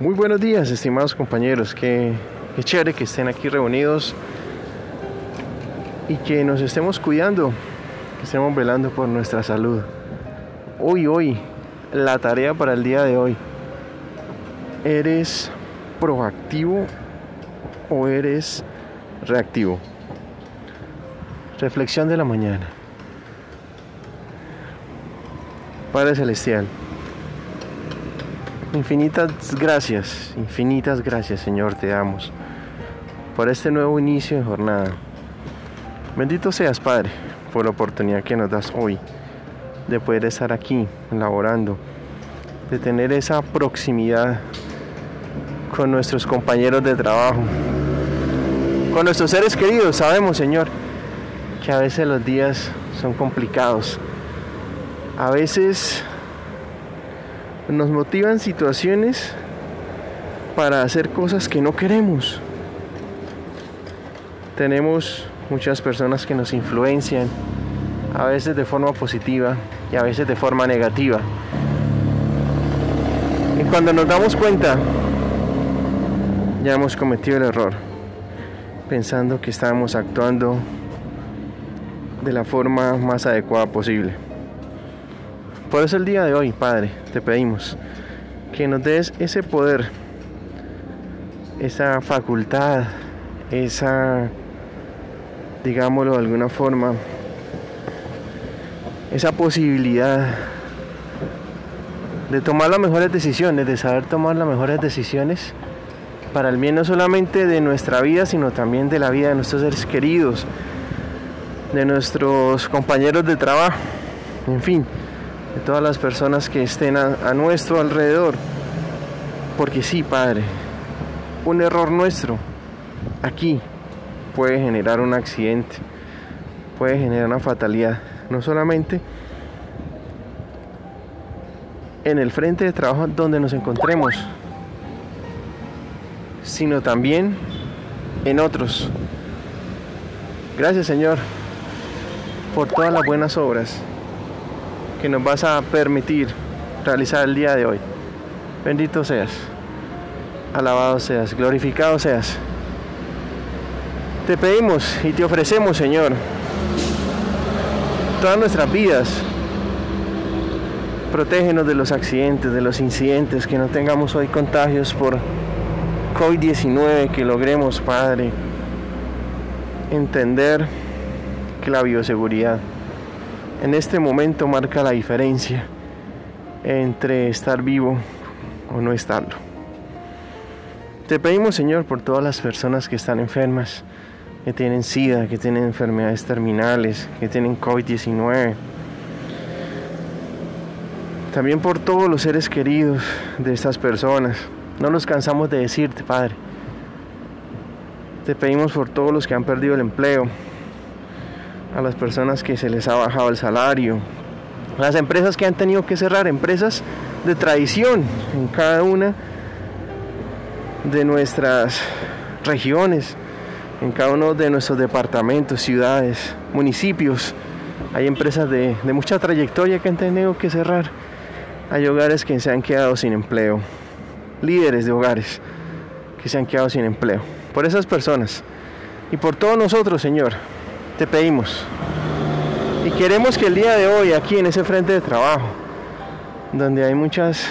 Muy buenos días, estimados compañeros. Qué, qué chévere que estén aquí reunidos y que nos estemos cuidando, que estemos velando por nuestra salud. Hoy, hoy, la tarea para el día de hoy. ¿Eres proactivo o eres reactivo? Reflexión de la mañana. Padre Celestial. Infinitas gracias, infinitas gracias Señor, te damos por este nuevo inicio de jornada. Bendito seas Padre por la oportunidad que nos das hoy de poder estar aquí laborando, de tener esa proximidad con nuestros compañeros de trabajo, con nuestros seres queridos. Sabemos Señor que a veces los días son complicados, a veces nos motivan situaciones para hacer cosas que no queremos. Tenemos muchas personas que nos influencian, a veces de forma positiva y a veces de forma negativa. Y cuando nos damos cuenta, ya hemos cometido el error, pensando que estábamos actuando de la forma más adecuada posible. Por eso el día de hoy, Padre, te pedimos que nos des ese poder, esa facultad, esa, digámoslo de alguna forma, esa posibilidad de tomar las mejores decisiones, de saber tomar las mejores decisiones para el bien no solamente de nuestra vida, sino también de la vida de nuestros seres queridos, de nuestros compañeros de trabajo, en fin todas las personas que estén a, nuestro alrededor. Porque sí, Padre, un error nuestro aquí puede generar un accidente, puede generar una fatalidad, no solamente en el frente de trabajo donde nos encontremos, sino también en otros. Gracias Señor por todas las buenas obras que nos vas a permitir realizar el día de hoy. Bendito seas, alabado seas, glorificado seas. Te pedimos y te ofrecemos, Señor, todas nuestras vidas. Protégenos de los accidentes, de los incidentes, que no tengamos hoy contagios por COVID-19, que logremos, Padre, entender que la bioseguridad en este momento marca la diferencia entre estar vivo o no estarlo. Te pedimos, Señor, por todas las personas que están enfermas, que tienen SIDA, que tienen enfermedades terminales, que tienen COVID-19. También por todos los seres queridos de estas personas. No nos cansamos de decirte, Padre. Te pedimos por todos los que han perdido el empleo, a las personas que se les ha bajado el salario, las empresas que han tenido que cerrar, empresas de tradición en cada una de nuestras regiones, en cada uno de nuestros departamentos, ciudades, municipios. Hay empresas de, de mucha trayectoria que han tenido que cerrar. Hay hogares que se han quedado sin empleo. Líderes de hogares que se han quedado sin empleo. Por esas personas y por todos nosotros, Señor, te pedimos. Y queremos que el día de hoy, aquí en ese frente de trabajo, donde hay muchas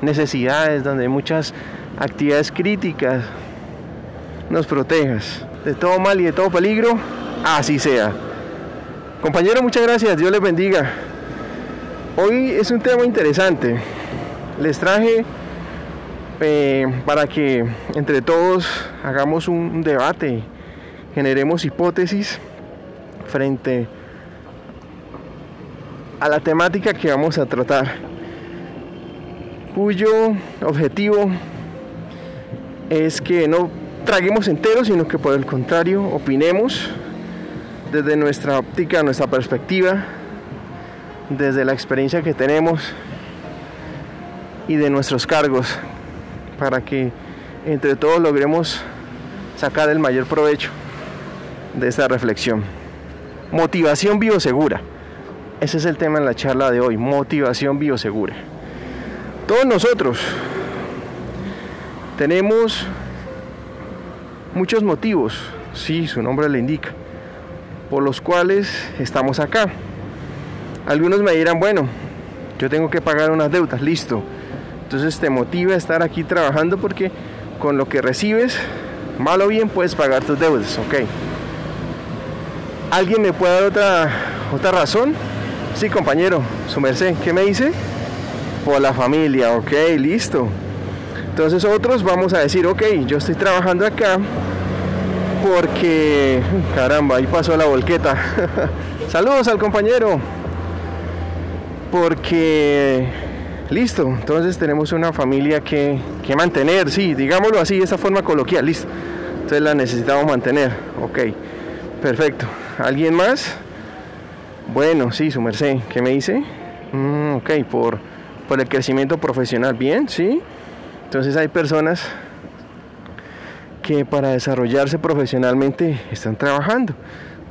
necesidades, donde hay muchas actividades críticas, nos protejas de todo mal y de todo peligro, así sea. Compañero, muchas gracias, Dios les bendiga. Hoy es un tema interesante. Les traje eh, para que entre todos hagamos un debate, generemos hipótesis frente a la temática que vamos a tratar, cuyo objetivo es que no traguemos enteros, sino que por el contrario opinemos desde nuestra óptica, nuestra perspectiva, desde la experiencia que tenemos y de nuestros cargos, para que entre todos logremos sacar el mayor provecho de esta reflexión. Motivación biosegura. Ese es el tema en la charla de hoy, motivación biosegura. Todos nosotros tenemos muchos motivos, sí, su nombre le indica, por los cuales estamos acá. Algunos me dirán, bueno, yo tengo que pagar unas deudas, listo. Entonces te motiva a estar aquí trabajando porque con lo que recibes, mal o bien, puedes pagar tus deudas, ok. ¿Alguien me puede dar otra, otra razón? Sí, compañero, su merced, ¿qué me dice? Por la familia, ok, listo. Entonces otros vamos a decir, ok, yo estoy trabajando acá porque, caramba, ahí pasó la volqueta. Saludos al compañero. Porque, listo, entonces tenemos una familia que, que mantener, sí, digámoslo así, de esa forma coloquial, listo. Entonces la necesitamos mantener, ok, perfecto. ¿Alguien más? Bueno, sí, su merced, ¿qué me dice? Mm, ok, por, por el crecimiento profesional, bien, sí. Entonces hay personas que para desarrollarse profesionalmente están trabajando.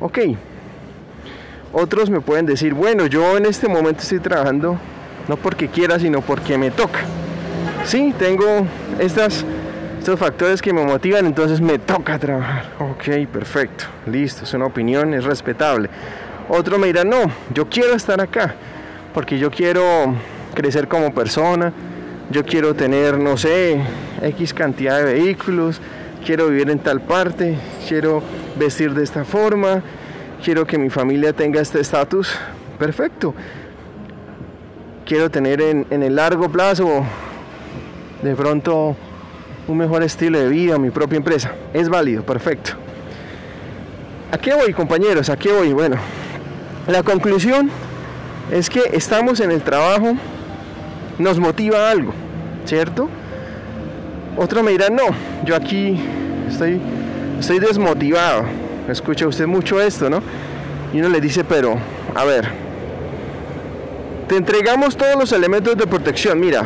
Ok. Otros me pueden decir, bueno, yo en este momento estoy trabajando no porque quiera, sino porque me toca. Sí, tengo estas, estos factores que me motivan, entonces me toca trabajar. Ok, perfecto, listo, es una opinión, es respetable. Otro me dirá, no, yo quiero estar acá, porque yo quiero crecer como persona, yo quiero tener, no sé, X cantidad de vehículos, quiero vivir en tal parte, quiero vestir de esta forma, quiero que mi familia tenga este estatus, perfecto. Quiero tener en, en, el largo plazo de pronto un mejor estilo de vida, mi propia empresa. Es válido, perfecto. ¿A qué voy, compañeros? ¿A qué voy? Bueno, la conclusión es que estamos en el trabajo nos motiva algo, ¿cierto? Otro me dirá, no, yo aquí estoy, estoy desmotivado. Escucha usted mucho esto, ¿no? Y uno le dice, pero, a ver, te entregamos todos los elementos de protección, mira,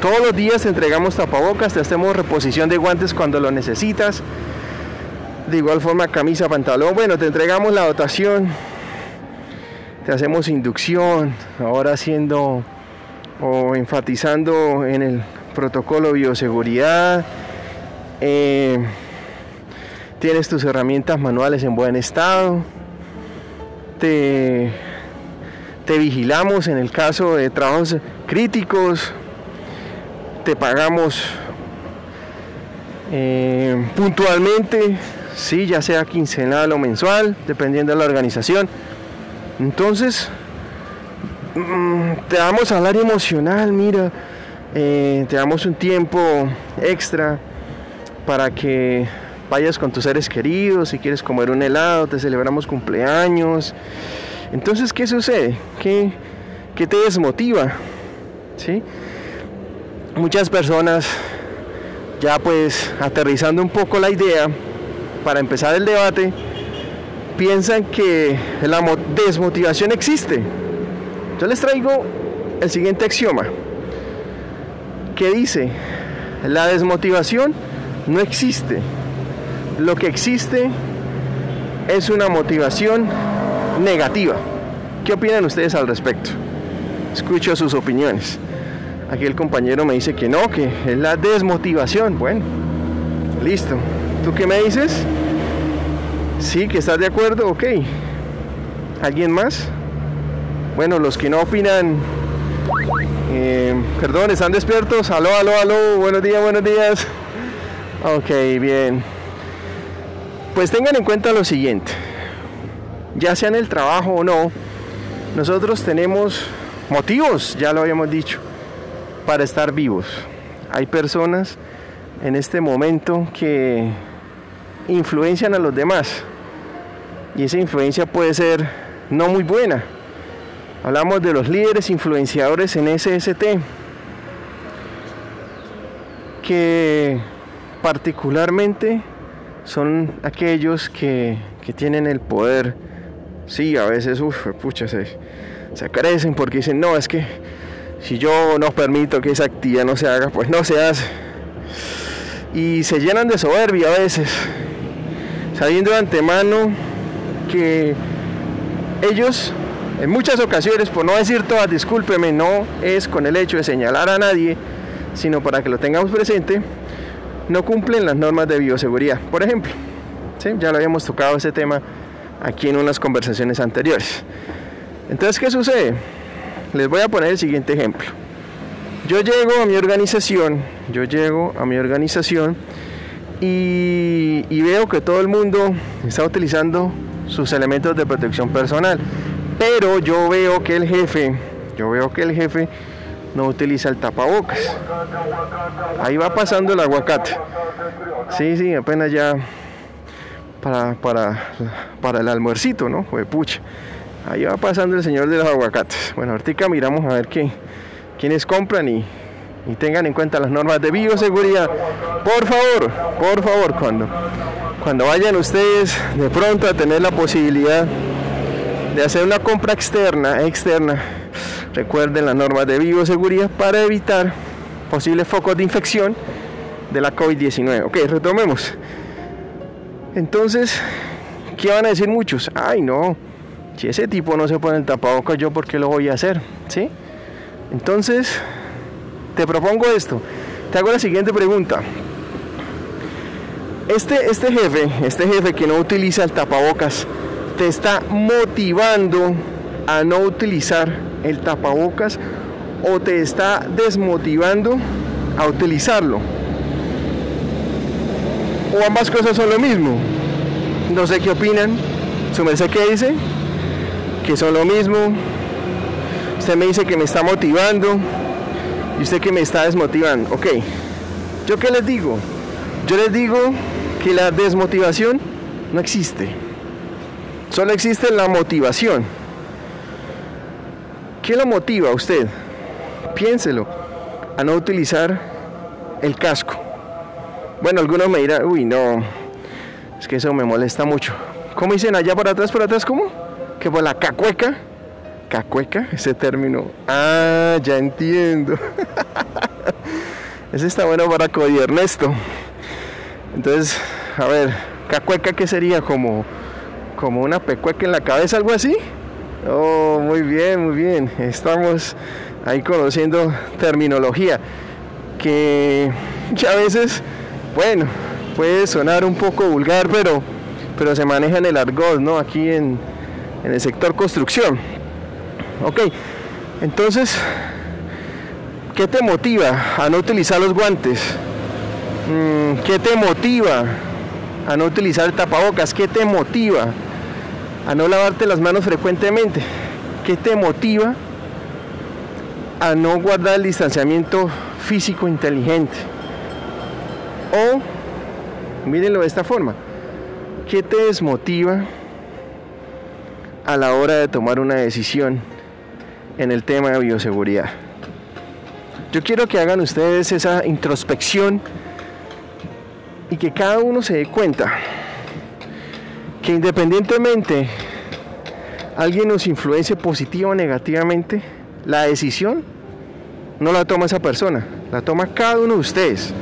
todos los días te entregamos tapabocas, te hacemos reposición de guantes cuando lo necesitas. De igual forma, camisa, pantalón. Bueno, te entregamos la dotación. Te hacemos inducción. Ahora haciendo o enfatizando en el protocolo bioseguridad. Eh, tienes tus herramientas manuales en buen estado. Te, te vigilamos en el caso de trabajos críticos. Te pagamos eh, puntualmente, sí, ya sea quincenal o mensual, dependiendo de la organización. Entonces, Mm, te damos salario emocional, mira, eh, te damos un tiempo extra para que vayas con tus seres queridos, si quieres comer un helado, te celebramos cumpleaños. Entonces, ¿qué sucede? ¿Qué, qué te desmotiva? ¿Sí? Muchas personas, ya pues aterrizando un poco la idea, para empezar el debate, piensan que la desmotivación existe yo les traigo el siguiente axioma que dice, la desmotivación no existe. Lo que existe es una motivación negativa. ¿Qué opinan ustedes al respecto? Escucho sus opiniones. Aquí el compañero me dice que no, que es la desmotivación. Bueno, listo. ¿Tú qué me dices? Sí, que estás de acuerdo, ok. ¿Alguien más? Bueno, los que no opinan, eh, perdón, ¿están despiertos? Aló, aló, aló, buenos días, buenos días. Ok, bien. Pues tengan en cuenta lo siguiente, ya sea en el trabajo o no, nosotros tenemos motivos, ya lo habíamos dicho, para estar vivos. Hay personas en este momento que influencian a los demás y esa influencia puede ser no muy buena Hablamos de los líderes influenciadores en SST, que particularmente son aquellos que, tienen el poder. Sí, a veces, uff, pucha, se, se crecen porque dicen, no, es que si yo no permito que esa actividad no se haga, pues no se hace. Y se llenan de soberbia a veces, sabiendo de antemano que ellos en muchas ocasiones, por no decir todas, discúlpeme, no es con el hecho de señalar a nadie, sino para que lo tengamos presente, no cumplen las normas de bioseguridad. Por ejemplo, ¿sí? ya lo habíamos tocado ese tema aquí en unas conversaciones anteriores. Entonces, ¿qué sucede? Les voy a poner el siguiente ejemplo. Yo llego a mi organización, yo llego a mi organización y, veo que todo el mundo está utilizando sus elementos de protección personal. Pero yo veo que el jefe, yo veo que el jefe no utiliza el tapabocas. Ahí va pasando el aguacate. Sí, sí, apenas ya para, para, para el almuercito, ¿no? Fue pucha. Ahí va pasando el señor de los aguacates. Bueno, ahorita miramos a ver qué, quiénes compran y, y tengan en cuenta las normas de bioseguridad. Por favor, por favor, cuando, cuando vayan ustedes de pronto a tener la posibilidad de hacer una compra externa, externa, recuerden las normas de bioseguridad para evitar posibles focos de infección de la COVID-19. Ok, retomemos. Entonces, ¿qué van a decir muchos? Ay, no, si ese tipo no se pone el tapabocas, yo por qué lo voy a hacer, ¿sí? Entonces, te propongo esto. Te hago la siguiente pregunta. Este, este jefe, este jefe que no utiliza el tapabocas, te está motivando a no utilizar el tapabocas o te está desmotivando a utilizarlo. O ambas cosas son lo mismo. No sé qué opinan. ¿Su merced qué dice? Que son lo mismo. Usted me dice que me está motivando y usted que me está desmotivando. Ok. ¿Yo qué les digo? Yo les digo que la desmotivación no existe. Solo existe la motivación. ¿Qué lo motiva a usted? Piénselo, a no utilizar el casco. Bueno, algunos me dirán, uy, no, es que eso me molesta mucho. ¿Cómo dicen allá por atrás, por atrás, cómo? Que por la cacueca. ¿Cacueca? Ese término. Ah, ya entiendo. Ese está bueno para Cody Ernesto. Entonces, a ver, cacueca, ¿qué sería? Como, como una pecueca en la cabeza, algo así. Oh, muy bien, muy bien. Estamos ahí conociendo terminología que, a veces, bueno, puede sonar un poco vulgar, pero, pero se maneja en el argot, ¿no? Aquí en, en el sector construcción. Ok, entonces, ¿qué te motiva a no utilizar los guantes? Mm, ¿Qué te motiva a no utilizar tapabocas? ¿Qué te motiva a no lavarte las manos frecuentemente? ¿Qué te motiva a no guardar el distanciamiento físico inteligente? O, mírenlo de esta forma, ¿qué te desmotiva a la hora de tomar una decisión en el tema de bioseguridad? Yo quiero que hagan ustedes esa introspección y que cada uno se dé cuenta que independientemente alguien nos influencie positiva o negativamente, la decisión no la toma esa persona, la toma cada uno de ustedes.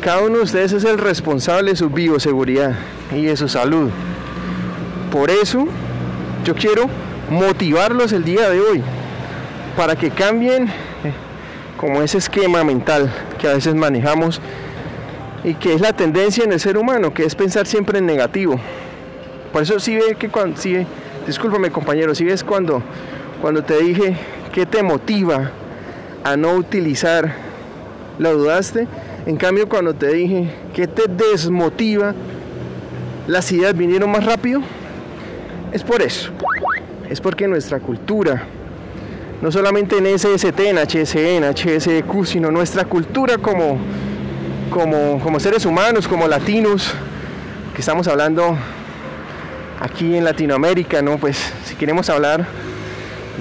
Cada uno de ustedes es el responsable de su bioseguridad y de su salud. Por eso yo quiero motivarlos el día de hoy para que cambien eh, como ese esquema mental que a veces manejamos y que es la tendencia en el ser humano, que es pensar siempre en negativo. Por eso si ve que cuando, discúlpame compañero, si ves cuando, cuando te dije que te motiva a no utilizar, lo dudaste, en cambio cuando te dije que te desmotiva, las ideas vinieron más rápido, es por eso, es porque nuestra cultura, no solamente en SST, en HSN, HSQ, sino nuestra cultura como como, seres humanos, como latinos, que estamos hablando aquí en Latinoamérica, ¿no? Pues si queremos hablar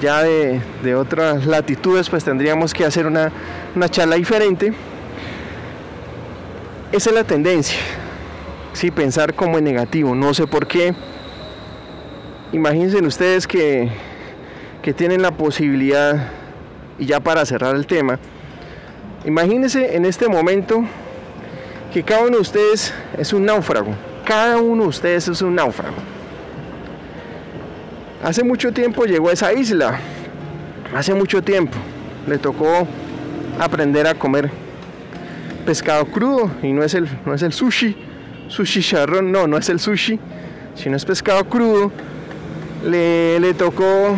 ya de, otras latitudes, pues tendríamos que hacer una, una, charla diferente. Esa es la tendencia, sí, pensar como en negativo, no sé por qué. Imagínense ustedes que, que tienen la posibilidad, y ya para cerrar el tema, imagínense en este momento que cada uno de ustedes es un náufrago. Cada uno de ustedes es un náufrago. Hace mucho tiempo llegó a esa isla. Hace mucho tiempo le tocó aprender a comer pescado crudo y no es el, no es el sushi, sushi charrón, no, no es el sushi, sino es pescado crudo. Le, tocó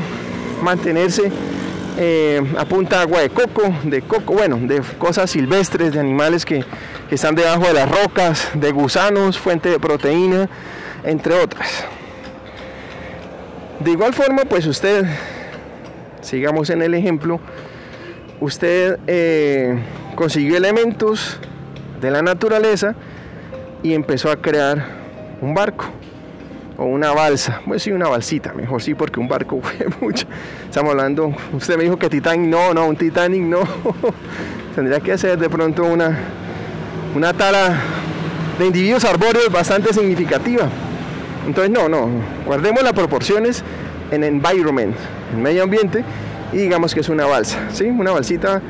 mantenerse eh, a punta agua de coco, de coco, bueno, de cosas silvestres, de animales que, que están debajo de las rocas, de gusanos, fuente de proteína, entre otras. De igual forma, pues usted, sigamos en el ejemplo, usted eh, consiguió elementos de la naturaleza y empezó a crear un barco o una balsa, pues sí, una balsita, mejor sí, porque un barco fue mucho. Estamos hablando, usted me dijo que Titanic, no, no, un Titanic no. Tendría que ser de pronto una, una tala de individuos arbóreos bastante significativa. Entonces, no, no, guardemos las proporciones en environment, en medio ambiente, y digamos que es una balsa, ¿sí? Una balsita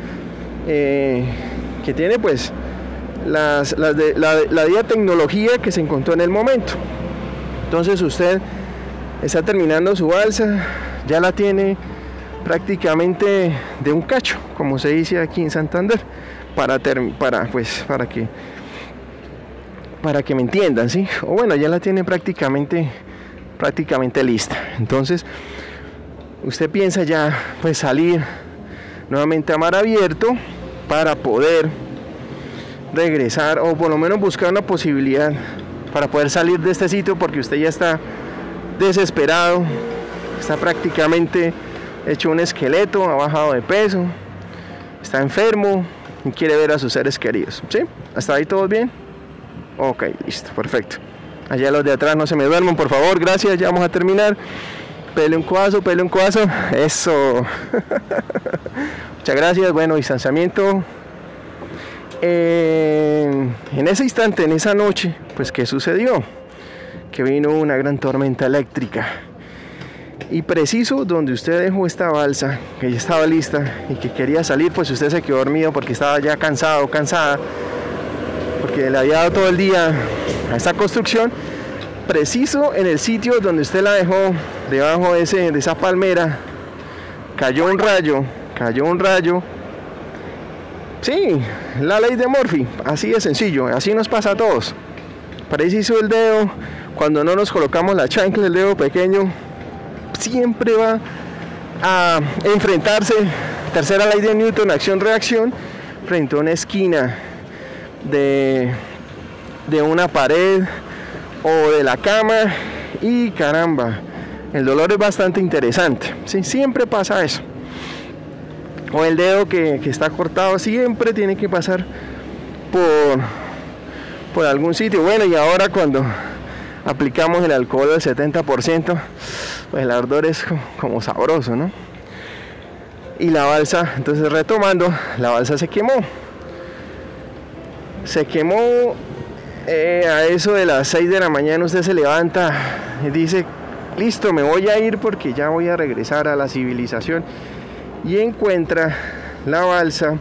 eh, que tiene pues las, de, la, la tecnología que se encontró en el momento. Entonces usted está terminando su balsa, ya la tiene prácticamente de un cacho, como se dice aquí en Santander, para, pues, para, que, para que me entiendan, ¿sí? O bueno, ya la tiene prácticamente, prácticamente lista. Entonces, usted piensa ya pues salir nuevamente a mar abierto para poder regresar o por lo menos buscar una posibilidad para poder salir de este sitio porque usted ya está desesperado, está prácticamente hecho un esqueleto, ha bajado de peso, está enfermo y quiere ver a sus seres queridos. ¿Sí? ¿Hasta ahí todo bien? Ok, listo, perfecto. Allá los de atrás no se me duerman, por favor, gracias, ya vamos a terminar. Pele un cuazo, pele un cuazo, eso. Muchas gracias, bueno, distanciamiento, en ese instante, en esa noche, pues ¿qué sucedió? Que vino una gran tormenta eléctrica. Y preciso donde usted dejó esta balsa, que ya estaba lista y que quería salir, pues usted se quedó dormido porque estaba ya cansado, cansada, porque le había dado todo el día a esta construcción. Preciso en el sitio donde usted la dejó, debajo de, esa palmera, cayó un rayo, cayó un rayo Sí, la ley de Murphy, así de sencillo, así nos pasa a todos. Preciso el dedo, cuando no nos colocamos la chancla, el dedo pequeño, siempre va a enfrentarse, tercera ley de Newton, acción-reacción, frente a una esquina de, de una pared o de la cama y caramba, el dolor es bastante interesante, ¿sí? siempre pasa eso o el dedo que, está cortado siempre tiene que pasar por, por algún sitio. Bueno, y ahora cuando aplicamos el alcohol del 70%, pues el ardor es como sabroso, ¿no? Y la balsa, entonces retomando, la balsa se quemó. Se quemó eh, a eso de las 6 de la mañana, usted se levanta y dice, listo, me voy a ir porque ya voy a regresar a la civilización y encuentra la balsa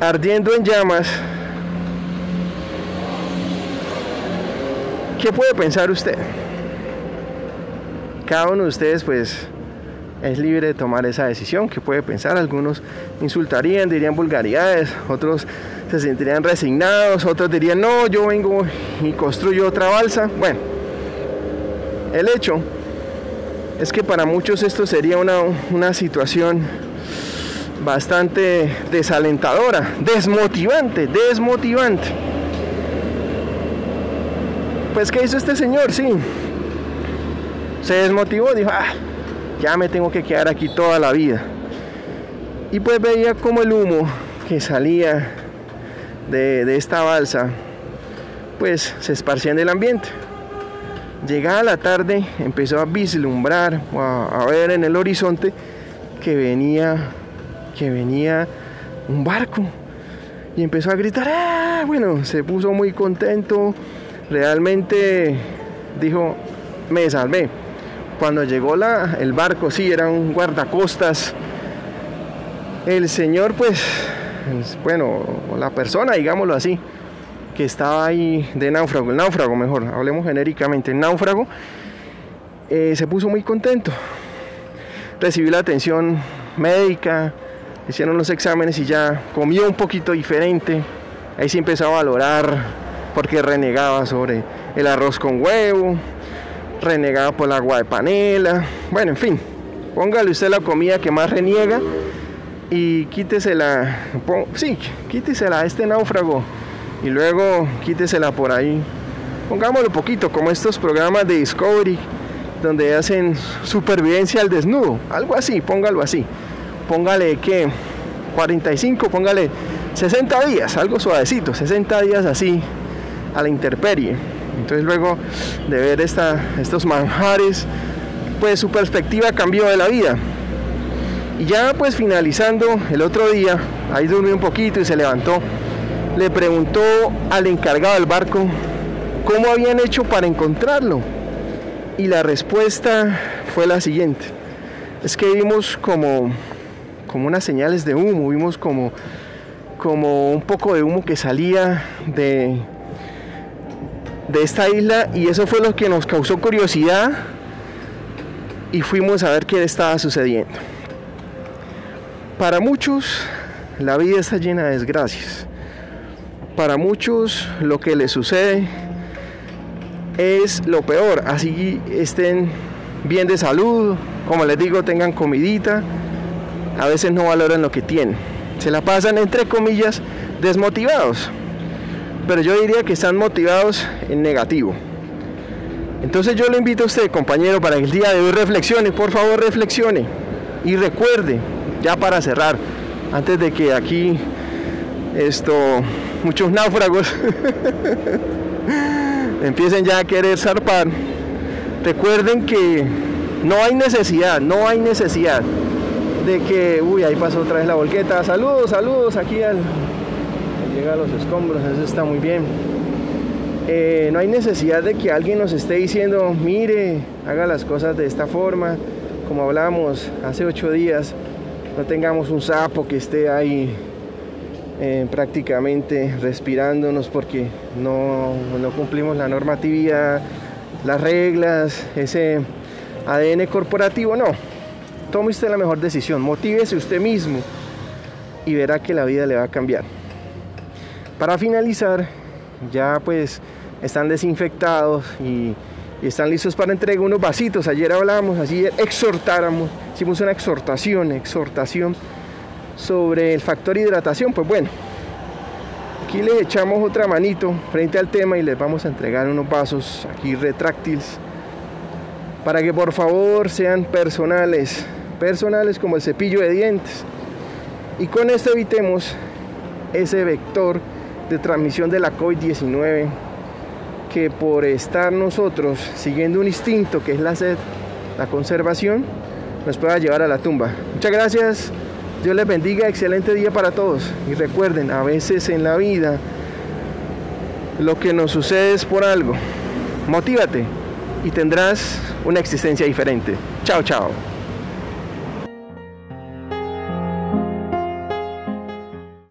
ardiendo en llamas. ¿Qué puede pensar usted? Cada uno de ustedes pues es libre de tomar esa decisión. ¿Qué puede pensar? Algunos insultarían, dirían vulgaridades, otros se sentirían resignados, otros dirían, no, yo vengo y construyo otra balsa. Bueno, el hecho es que para muchos esto sería una, situación bastante desalentadora, desmotivante, desmotivante. Pues ¿qué hizo este señor? Sí, se desmotivó, dijo, ah, ya me tengo que quedar aquí toda la vida. Y pues veía como el humo que salía de, de esta balsa, pues se esparcía en el ambiente. Llegada la tarde empezó a vislumbrar a, ver en el horizonte que venía, que venía un barco y empezó a gritar, ¡Ah! bueno, se puso muy contento, realmente dijo, me salvé. Cuando llegó la, el barco, sí, era un guardacostas, el señor pues, bueno, la persona, digámoslo así, que estaba ahí de náufrago, el náufrago mejor, hablemos genéricamente, el náufrago, eh, se puso muy contento. Recibió la atención médica, hicieron los exámenes y ya comió un poquito diferente, Ahí sí empezó a valorar porque renegaba sobre el arroz con huevo, renegaba por el agua de panela, bueno, en fin, póngale usted la comida que más reniega y quítesela, sí, quítesela a este náufrago y luego quítesela por ahí. Pongámoslo poquito, como estos programas de Discovery donde hacen supervivencia al desnudo, algo así, póngalo así. Póngale que 45, póngale 60 días, algo suavecito, 60 días así a la intemperie. Entonces luego de ver esta, estos manjares, pues su perspectiva cambió de la vida. Y ya pues finalizando el otro día, ahí durmió un poquito y se levantó, le preguntó al encargado del barco cómo habían hecho para encontrarlo. Y la respuesta fue la siguiente. Es que vimos como, como unas señales de humo, vimos como, como un poco de humo que salía de, de esta isla y eso fue lo que nos causó curiosidad y fuimos a ver qué estaba sucediendo. Para muchos la vida está llena de desgracias. Para muchos lo que les sucede es lo peor. Así estén bien de salud, como les digo, tengan comidita, a veces no valoran lo que tienen. Se la pasan entre comillas desmotivados. Pero yo diría que están motivados en negativo. Entonces yo le invito a usted, compañero, para que el día de hoy reflexione, por favor reflexione y recuerde ya para cerrar, antes de que aquí esto, muchos náufragos. Empiecen ya a querer zarpar, recuerden que no hay necesidad, no hay necesidad de que, uy, ahí pasó otra vez la volqueta, saludos, saludos aquí al, llega a los escombros, eso está muy bien. Eh, no hay necesidad de que alguien nos esté diciendo, mire, haga las cosas de esta forma, como hablamos hace ocho días, no tengamos un sapo que esté ahí eh, prácticamente respirándonos porque no, no cumplimos la normatividad, las reglas, ese ADN corporativo, no. Tome usted la mejor decisión, motívese usted mismo y verá que la vida le va a cambiar. Para finalizar, ya pues están desinfectados y están listos para entrega unos vasitos. Ayer hablamos, así exhortáramos, hicimos una exhortación, exhortación sobre el factor hidratación. Pues bueno, aquí les echamos otra manito frente al tema y les vamos a entregar unos vasos aquí retráctiles para que por favor sean personales, personales como el cepillo de dientes. Y con esto evitemos ese vector de transmisión de la COVID-19 que por estar nosotros siguiendo un instinto que es la sed, la conservación, nos pueda llevar a la tumba. Muchas gracias, Dios les bendiga, excelente día para todos. Y recuerden, a veces en la vida lo que nos sucede es por algo. Motívate y tendrás una existencia diferente. Chao, chao.